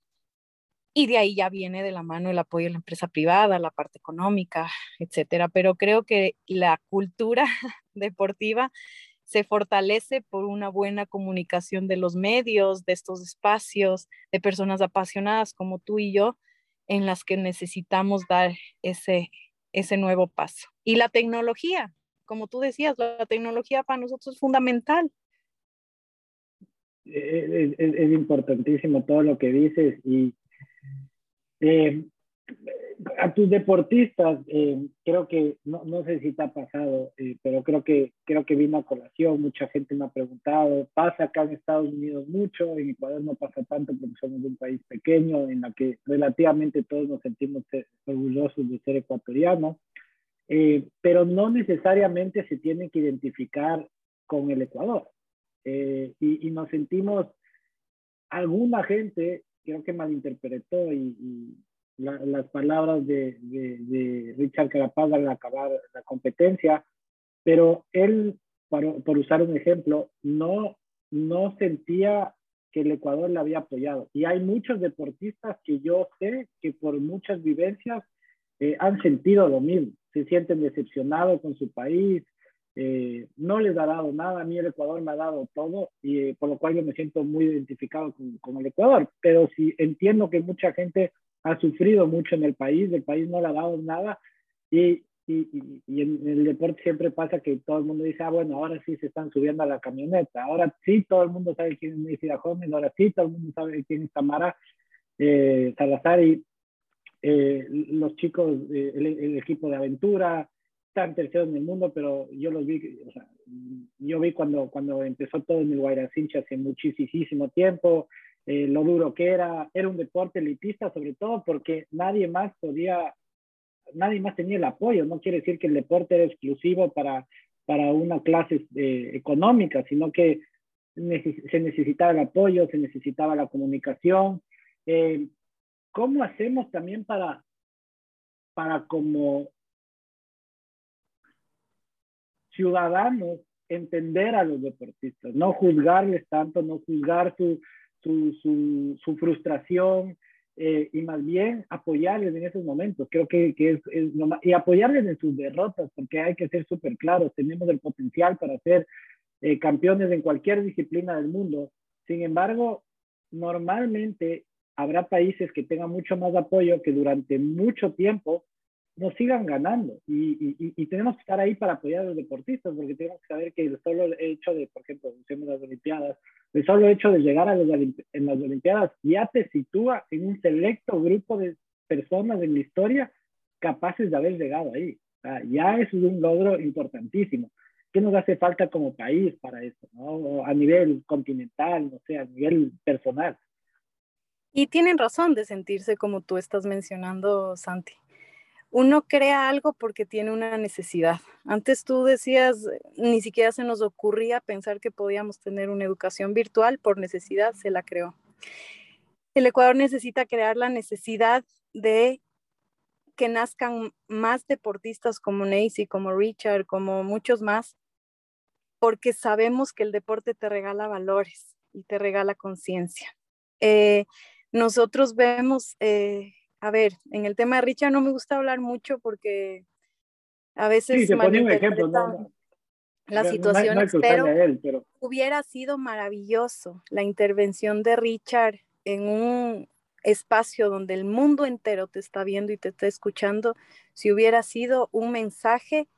Y de ahí ya viene de la mano el apoyo de la empresa privada, la parte económica, etcétera. Pero creo que la cultura deportiva se fortalece por una buena comunicación de los medios, de estos espacios, de personas apasionadas como tú y yo, en las que necesitamos dar ese, ese nuevo paso. Y la tecnología, como tú decías, la tecnología para nosotros es fundamental. Es, es, importantísimo todo lo que dices y eh, a tus deportistas, eh, creo que, no, no, sé si te ha pasado, eh, pero creo que, creo que vino a colación, mucha gente me ha preguntado, pasa acá en Estados Unidos mucho, en Ecuador no pasa tanto porque somos un país pequeño en la que relativamente todos nos sentimos orgullosos de ser ecuatorianos, eh, pero no necesariamente se tiene que identificar con el Ecuador. Y, y, nos sentimos, alguna gente creo que malinterpretó y, y las palabras de, de, Richard Carapaz al acabar la competencia, pero él, por, por, usar un ejemplo, no, no sentía que el Ecuador le había apoyado. Y hay muchos deportistas que yo sé que por muchas vivencias eh, han sentido lo mismo, se sienten decepcionados con su país, eh, no les ha dado nada, a mí el Ecuador me ha dado todo, y eh, por lo cual yo me siento muy identificado con, con el Ecuador, pero sí entiendo que mucha gente ha sufrido mucho en el país, el país no le ha dado nada y, y, y, en el deporte siempre pasa que todo el mundo dice, ah, bueno, ahora sí se están subiendo a la camioneta, ahora sí todo el mundo sabe quién es Messi Gómez, ahora sí todo el mundo sabe quién es Tamara eh, Salazar y eh, los chicos, eh, el, equipo de aventura, están terceros en el mundo, pero yo los vi, o sea, yo vi cuando, cuando empezó todo en el Guairacincha hace muchísimo tiempo, eh, lo duro que era, era un deporte elitista sobre todo porque nadie más podía, nadie más tenía el apoyo, no quiere decir que el deporte era exclusivo para, para una clase eh, económica, sino que se necesitaba el apoyo, se necesitaba la comunicación. Eh, ¿Cómo hacemos también para, para como ciudadanos entender a los deportistas, no juzgarles tanto, no juzgar su, su, su, frustración eh, y más bien apoyarles en esos momentos. Creo que, que es, y apoyarles en sus derrotas, porque hay que ser súper claros, tenemos el potencial para ser eh, campeones en cualquier disciplina del mundo. Sin embargo, normalmente habrá países que tengan mucho más apoyo que durante mucho tiempo nos sigan ganando y, y, y, tenemos que estar ahí para apoyar a los deportistas porque tenemos que saber que el solo hecho de, por ejemplo, usemos las Olimpiadas, el solo hecho de llegar a los, en las Olimpiadas ya te sitúa en un selecto grupo de personas en la historia capaces de haber llegado ahí. O sea, ya es un logro importantísimo. ¿Qué nos hace falta como país para eso? ¿no? A nivel continental, no sé, a nivel personal. Y tienen razón de sentirse como tú estás mencionando, Santi uno crea algo porque tiene una necesidad. Antes tú decías, ni siquiera se nos ocurría pensar que podíamos tener una educación virtual, por necesidad se la creó. el Ecuador necesita crear la necesidad de que nazcan más deportistas como Nancy, como Richard, como muchos más, porque sabemos que el deporte te regala valores y te regala conciencia. Eh, nosotros vemos, eh, a ver, en el tema de Richard no me gusta hablar mucho porque a veces sí, un ejemplo, las situaciones, pero, pero hubiera sido maravilloso la intervención de Richard en un espacio donde el mundo entero te está viendo y te está escuchando, si hubiera sido un mensaje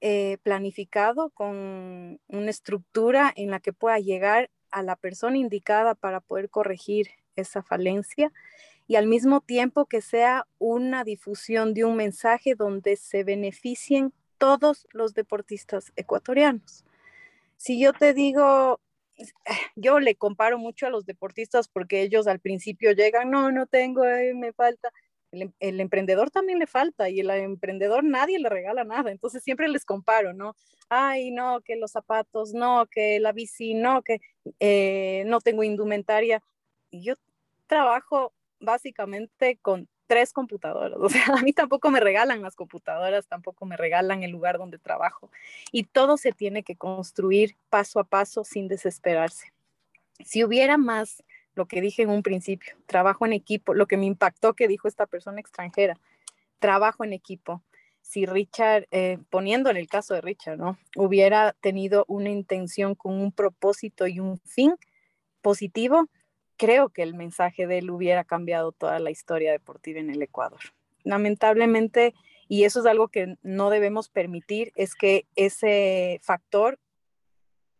eh, planificado con una estructura en la que pueda llegar a la persona indicada para poder corregir esa falencia y al mismo tiempo que sea una difusión de un mensaje donde se beneficien todos los deportistas ecuatorianos. Si yo te digo, yo le comparo mucho a los deportistas porque ellos al principio llegan, no, no tengo, me falta. El, el, emprendedor también le falta y el emprendedor nadie le regala nada, entonces siempre les comparo, ¿no? Ay, no, que los zapatos, no, que la bici, no, que eh, no tengo indumentaria. Yo trabajo básicamente con tres computadoras. O sea, a mí tampoco me regalan las computadoras, tampoco me regalan el lugar donde trabajo. Y todo se tiene que construir paso a paso sin desesperarse. Si hubiera más, lo que dije en un principio, trabajo en equipo, lo que me impactó que dijo esta persona extranjera, trabajo en equipo. Si Richard, eh, poniéndole el caso de Richard, ¿no? Hubiera tenido una intención con un propósito y un fin positivo, creo que el mensaje de él hubiera cambiado toda la historia deportiva en el Ecuador. Lamentablemente, y eso es algo que no debemos permitir, es que ese factor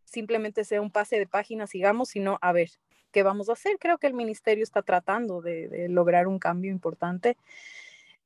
simplemente sea un pase de página, sigamos, sino a ver, ¿qué vamos a hacer? Creo que el ministerio está tratando de, lograr un cambio importante,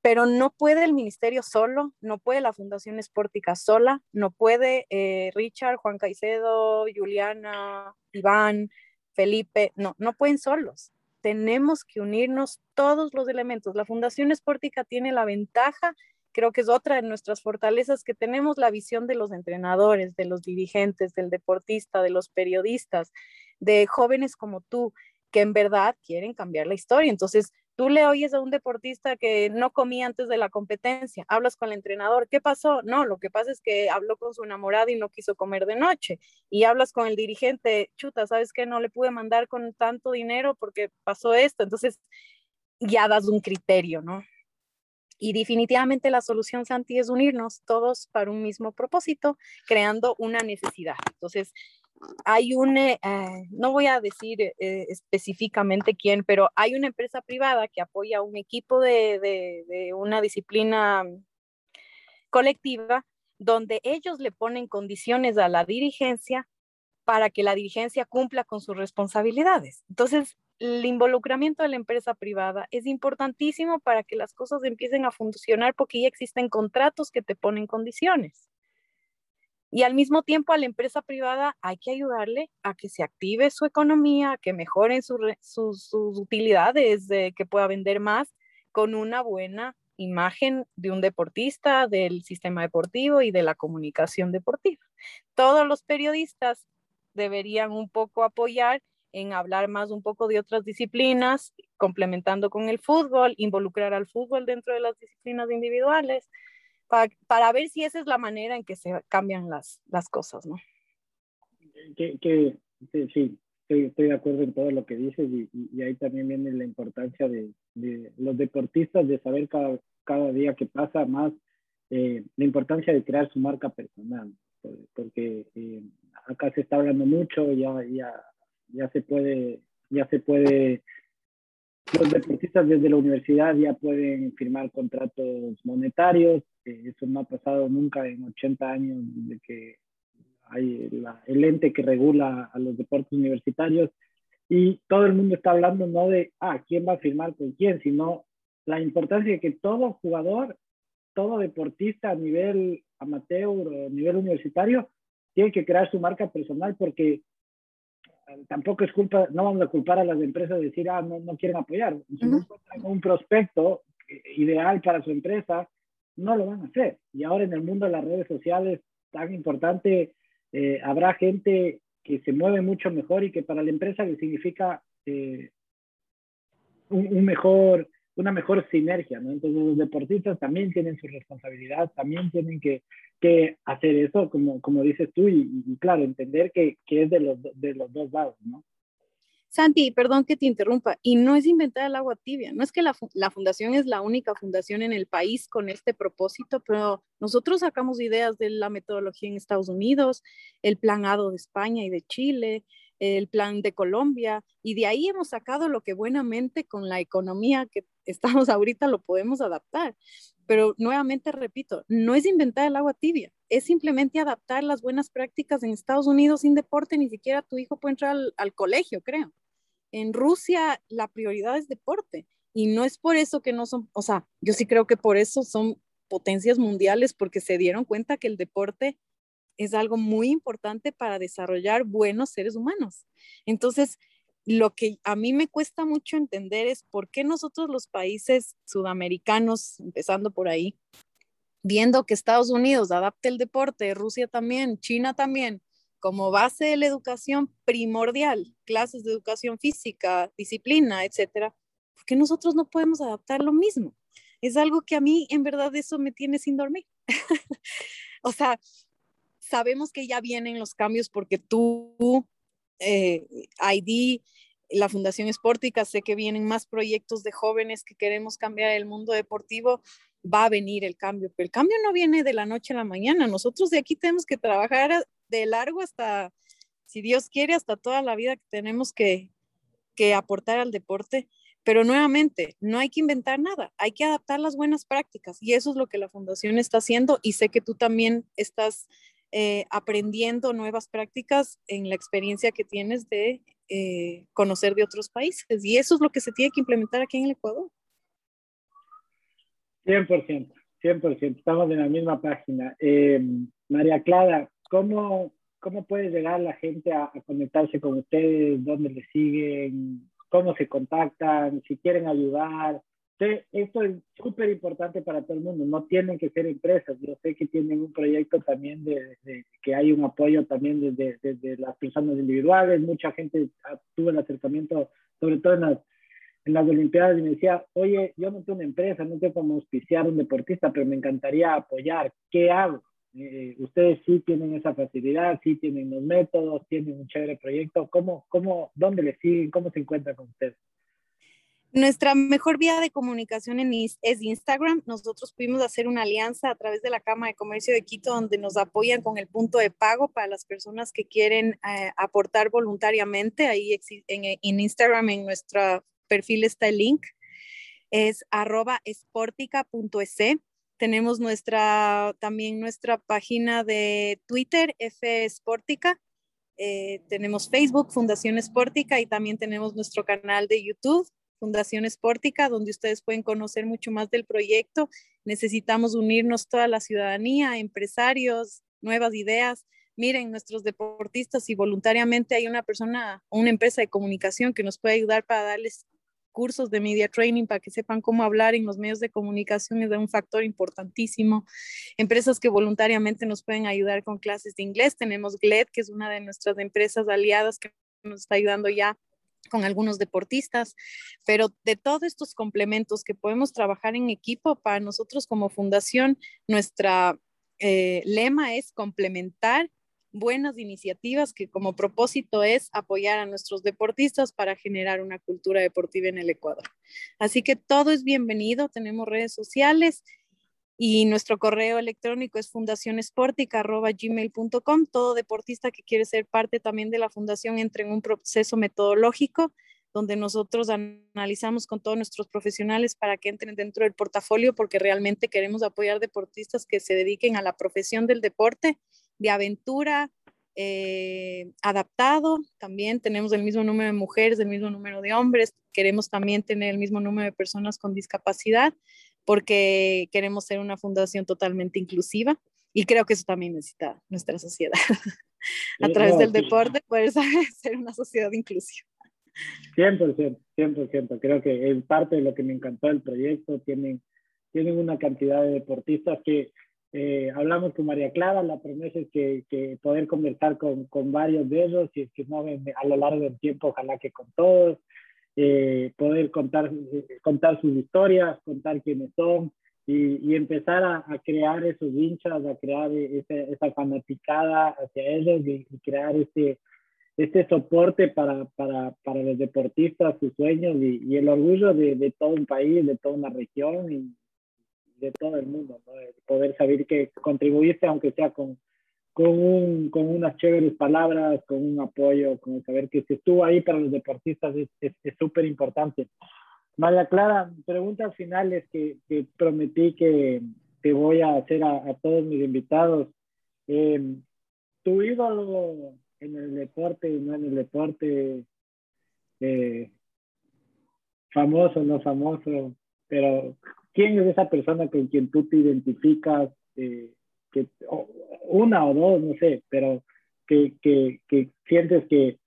pero no puede el ministerio solo, no puede la Fundación Esportica sola, no puede eh, Richard, Juan Caicedo, Juliana, Iván, Felipe, no, no pueden solos. Tenemos que unirnos todos los elementos. La Fundación Esportica tiene la ventaja, creo que es otra de nuestras fortalezas, que tenemos la visión de los entrenadores, de los dirigentes, del deportista, de los periodistas, de jóvenes como tú, que en verdad quieren cambiar la historia. Entonces, Tú le oyes a un deportista que no comía antes de la competencia, hablas con el entrenador, ¿qué pasó? No, lo que pasa es que habló con su enamorada y no quiso comer de noche. Y hablas con el dirigente, chuta, ¿sabes qué? No le pude mandar con tanto dinero porque pasó esto. Entonces, ya das un criterio, ¿no? Y definitivamente la solución, Santi, es unirnos todos para un mismo propósito, creando una necesidad. Entonces, hay un, eh, no voy a decir eh, específicamente quién, pero hay una empresa privada que apoya a un equipo de, de, una disciplina colectiva donde ellos le ponen condiciones a la dirigencia para que la dirigencia cumpla con sus responsabilidades. Entonces, el involucramiento de la empresa privada es importantísimo para que las cosas empiecen a funcionar porque ya existen contratos que te ponen condiciones. Y al mismo tiempo a la empresa privada hay que ayudarle a que se active su economía, que mejoren sus utilidades, de que pueda vender más con una buena imagen de un deportista, del sistema deportivo y de la comunicación deportiva. Todos los periodistas deberían un poco apoyar en hablar más un poco de otras disciplinas, complementando con el fútbol, involucrar al fútbol dentro de las disciplinas individuales, para, ver si esa es la manera en que se cambian las, las cosas, ¿no? Que, que sí, estoy, estoy, de acuerdo en todo lo que dices y, y, ahí también viene la importancia de, de, los deportistas de saber cada, cada día que pasa más eh, la importancia de crear su marca personal, porque eh, acá se está hablando mucho, ya, ya, ya se puede, ya se puede los deportistas desde la universidad ya pueden firmar contratos monetarios, eso no ha pasado nunca en 80 años de que hay el ente que regula a los deportes universitarios. Y todo el mundo está hablando no de, ah, quién va a firmar con quién, sino la importancia de que todo jugador, todo deportista a nivel amateur o a nivel universitario tiene que crear su marca personal porque tampoco es culpa, no vamos a culpar a las empresas de decir, ah, no, no quieren apoyar. Si no encuentran un prospecto ideal para su empresa, no lo van a hacer. Y ahora en el mundo de las redes sociales tan importante, eh, habrá gente que se mueve mucho mejor y que para la empresa le significa eh, un, mejor, una mejor sinergia, ¿no? Entonces los deportistas también tienen su responsabilidad, también tienen que, que hacer eso, como, como dices tú, y, claro, entender que, que, es de los, de los dos lados, ¿no? Santi, perdón que te interrumpa, y no es inventar el agua tibia, no es que la, la, fundación es la única fundación en el país con este propósito, pero nosotros sacamos ideas de la metodología en Estados Unidos, el plan ADO de España y de Chile, el plan de Colombia, y de ahí hemos sacado lo que buenamente con la economía que estamos ahorita lo podemos adaptar. Pero nuevamente repito, no es inventar el agua tibia, es simplemente adaptar las buenas prácticas en Estados Unidos sin deporte, ni siquiera tu hijo puede entrar al, colegio, creo. En Rusia la prioridad es deporte y no es por eso que no son, o sea, yo sí creo que por eso son potencias mundiales porque se dieron cuenta que el deporte es algo muy importante para desarrollar buenos seres humanos. Entonces, lo que a mí me cuesta mucho entender es por qué nosotros los países sudamericanos, empezando por ahí, viendo que Estados Unidos adapta el deporte, Rusia también, China también, como base de la educación primordial, clases de educación física, disciplina, etcétera, ¿por qué nosotros no podemos adaptar lo mismo? Es algo que a mí en verdad eso me tiene sin dormir. o sea, sabemos que ya vienen los cambios porque tú, eh, ID, la Fundación Esportica, sé que vienen más proyectos de jóvenes que queremos cambiar el mundo deportivo, va a venir el cambio, pero el cambio no viene de la noche a la mañana. Nosotros de aquí tenemos que trabajar de largo hasta, si Dios quiere, hasta toda la vida que tenemos que, que aportar al deporte. Pero nuevamente, no hay que inventar nada, hay que adaptar las buenas prácticas y eso es lo que la fundación está haciendo y sé que tú también estás eh, aprendiendo nuevas prácticas en la experiencia que tienes de eh, conocer de otros países. Y eso es lo que se tiene que implementar aquí en el Ecuador. 100%, 100%, estamos en la misma página. Eh, María Clara, ¿cómo, ¿cómo puede llegar la gente a, a conectarse con ustedes? ¿Dónde le siguen? ¿Cómo se contactan? Si quieren ayudar, esto es súper importante para todo el mundo, no tienen que ser empresas, yo sé que tienen un proyecto también de, que hay un apoyo también desde, desde, las personas individuales, mucha gente tuvo el acercamiento, sobre todo en las, en las Olimpiadas, y me decía, oye, yo no tengo una empresa, no tengo cómo auspiciar un deportista, pero me encantaría apoyar, ¿qué hago? Eh, ustedes sí tienen esa facilidad, sí tienen los métodos, tienen un chévere proyecto, ¿cómo, cómo, dónde le siguen, cómo se encuentran con ustedes? Nuestra mejor vía de comunicación es Instagram. Nosotros pudimos hacer una alianza a través de la Cámara de Comercio de Quito, donde nos apoyan con el punto de pago para las personas que quieren eh, aportar voluntariamente. Ahí en, Instagram, en nuestro perfil está el link. Es arroba esportica.es. Tenemos nuestra, también nuestra página de Twitter, F eh, tenemos Facebook, Fundación Esportica, y también tenemos nuestro canal de YouTube Fundación Esportica, donde ustedes pueden conocer mucho más del proyecto. Necesitamos unirnos toda la ciudadanía, empresarios, nuevas ideas. Miren, nuestros deportistas y voluntariamente hay una persona, una empresa de comunicación que nos puede ayudar para darles cursos de media training para que sepan cómo hablar en los medios de comunicación es un factor importantísimo. Empresas que voluntariamente nos pueden ayudar con clases de inglés. Tenemos GLED, que es una de nuestras empresas aliadas que nos está ayudando ya con algunos deportistas, pero de todos estos complementos que podemos trabajar en equipo, para nosotros como fundación, nuestra eh, lema es complementar buenas iniciativas que como propósito es apoyar a nuestros deportistas para generar una cultura deportiva en el Ecuador. Así que todo es bienvenido, tenemos redes sociales y nuestro correo electrónico es fundacionesportica.gmail.com. Todo deportista que quiere ser parte también de la fundación entra en un proceso metodológico donde nosotros analizamos con todos nuestros profesionales para que entren dentro del portafolio porque realmente queremos apoyar deportistas que se dediquen a la profesión del deporte, de aventura, eh, adaptado. También tenemos el mismo número de mujeres, el mismo número de hombres. Queremos también tener el mismo número de personas con discapacidad porque queremos ser una fundación totalmente inclusiva y creo que eso también necesita nuestra sociedad. a través del deporte poder ser una sociedad inclusiva. 100%, 100%. Creo que es parte de lo que me encantó del proyecto. Tienen, tienen una cantidad de deportistas que eh, hablamos con María Clara, la promesa es que, que poder conversar con, con, varios de ellos, y es que no a lo largo del tiempo, ojalá que con todos. Eh, poder contar, contar sus historias, contar quiénes son y, y empezar a, a, crear esos hinchas, a crear esa fanaticada hacia ellos y, y crear este, este soporte para, para, para los deportistas, sus sueños y, y el orgullo de, de, todo un país, de toda una región y de todo el mundo, ¿no? poder saber que contribuiste, aunque sea con, con, un, con unas chéveres palabras, con un apoyo, con saber que se estuvo ahí para los deportistas es súper importante. María Clara, preguntas finales que, que prometí que, que, voy a hacer a, a todos mis invitados. Eh, tu ídolo en el deporte y no en el deporte, eh, famoso, no famoso, pero ¿quién es esa persona con quien tú te identificas? Eh, que, una o dos, no sé, pero que, que, que sientes que,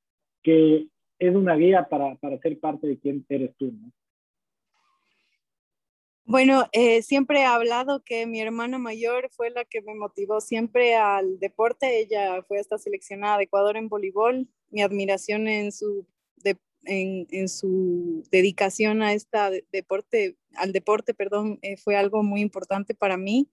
que es una guía para, para ser parte de quien eres tú, ¿no? Bueno, eh, siempre he hablado que mi hermana mayor fue la que me motivó siempre al deporte. Ella fue hasta seleccionada de Ecuador en voleibol. Mi admiración en su, de, en, en, su dedicación a esta deporte, al deporte, perdón, eh, fue algo muy importante para mí.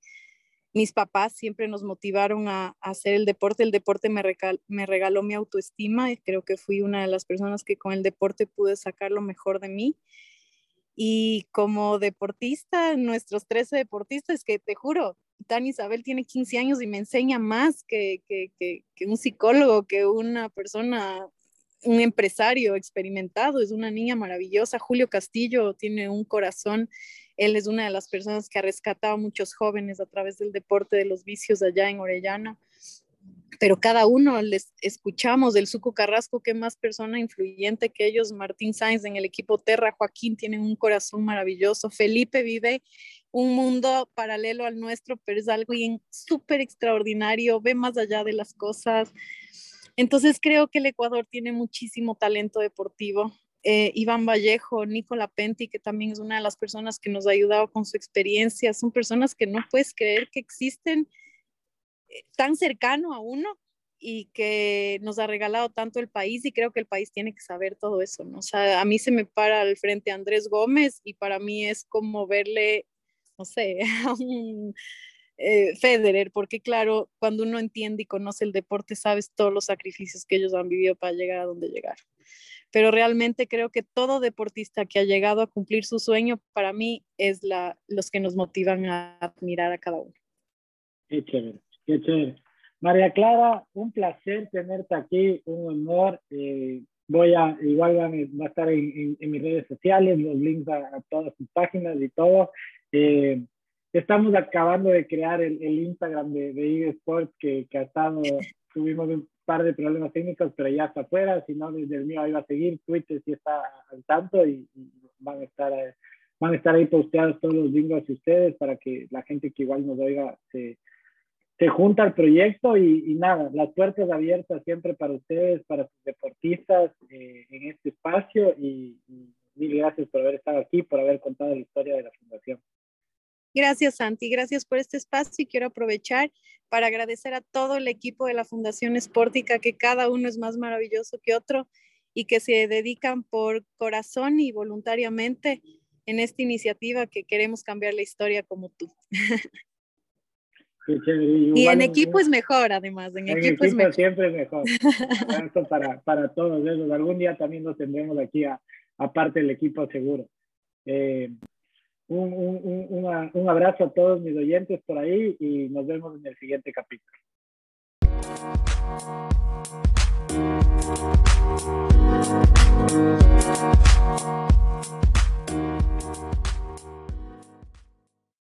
Mis papás siempre nos motivaron a, hacer el deporte. El deporte me, regal, me regaló mi autoestima y creo que fui una de las personas que con el deporte pude sacar lo mejor de mí. Y como deportista, nuestros 13 deportistas, que te juro, Tani Isabel tiene 15 años y me enseña más que, un psicólogo, que una persona, un empresario experimentado, es una niña maravillosa. Julio Castillo tiene un corazón, él es una de las personas que ha rescatado a muchos jóvenes a través del deporte de los vicios allá en Orellana pero cada uno les escuchamos del Suco Carrasco, que más persona influyente que ellos, Martín Sáenz en el equipo Terra, Joaquín tiene un corazón maravilloso, Felipe vive un mundo paralelo al nuestro, pero es algo súper extraordinario, ve más allá de las cosas. Entonces creo que el Ecuador tiene muchísimo talento deportivo. Eh, Iván Vallejo, Nicola Penti, que también es una de las personas que nos ha ayudado con su experiencia, son personas que no puedes creer que existen tan cercano a uno y que nos ha regalado tanto el país y creo que el país tiene que saber todo eso. O sea, a mí se me para al frente Andrés Gómez y para mí es como verle, no sé, a un eh, Federer, porque claro, cuando uno entiende y conoce el deporte, sabes todos los sacrificios que ellos han vivido para llegar a donde llegar. Pero realmente creo que todo deportista que ha llegado a cumplir su sueño, para mí, es la, los que nos motivan a admirar a cada uno. Qué chévere. Qué chévere. María Clara, un placer tenerte aquí, un honor. Eh, voy a, igual va a estar en, en, en, mis redes sociales, los links a, a todas sus páginas y todo. Eh, estamos acabando de crear el, el Instagram de, de eSports que, que ha estado, tuvimos un par de problemas técnicos, pero ya está afuera, si no, desde el mío ahí va a seguir, Twitter sí está al tanto y, y van a estar... Eh, van a estar ahí posteados todos los links hacia ustedes para que la gente que igual nos oiga se, se junta el proyecto y, y, nada, las puertas abiertas siempre para ustedes, para sus deportistas eh, en este espacio y, y, mil gracias por haber estado aquí, por haber contado la historia de la fundación. Gracias, Santi. Gracias por este espacio y quiero aprovechar para agradecer a todo el equipo de la Fundación Esportica, que cada uno es más maravilloso que otro y que se dedican por corazón y voluntariamente en esta iniciativa que queremos cambiar la historia como tú. Y en equipo es mejor, además. En, en equipo, equipo, es mejor. siempre es mejor. Esto para, para todos esos. Algún día también nos tendremos aquí, a, aparte del equipo seguro. Eh, un, un, una, un abrazo a todos mis oyentes por ahí y nos vemos en el siguiente capítulo.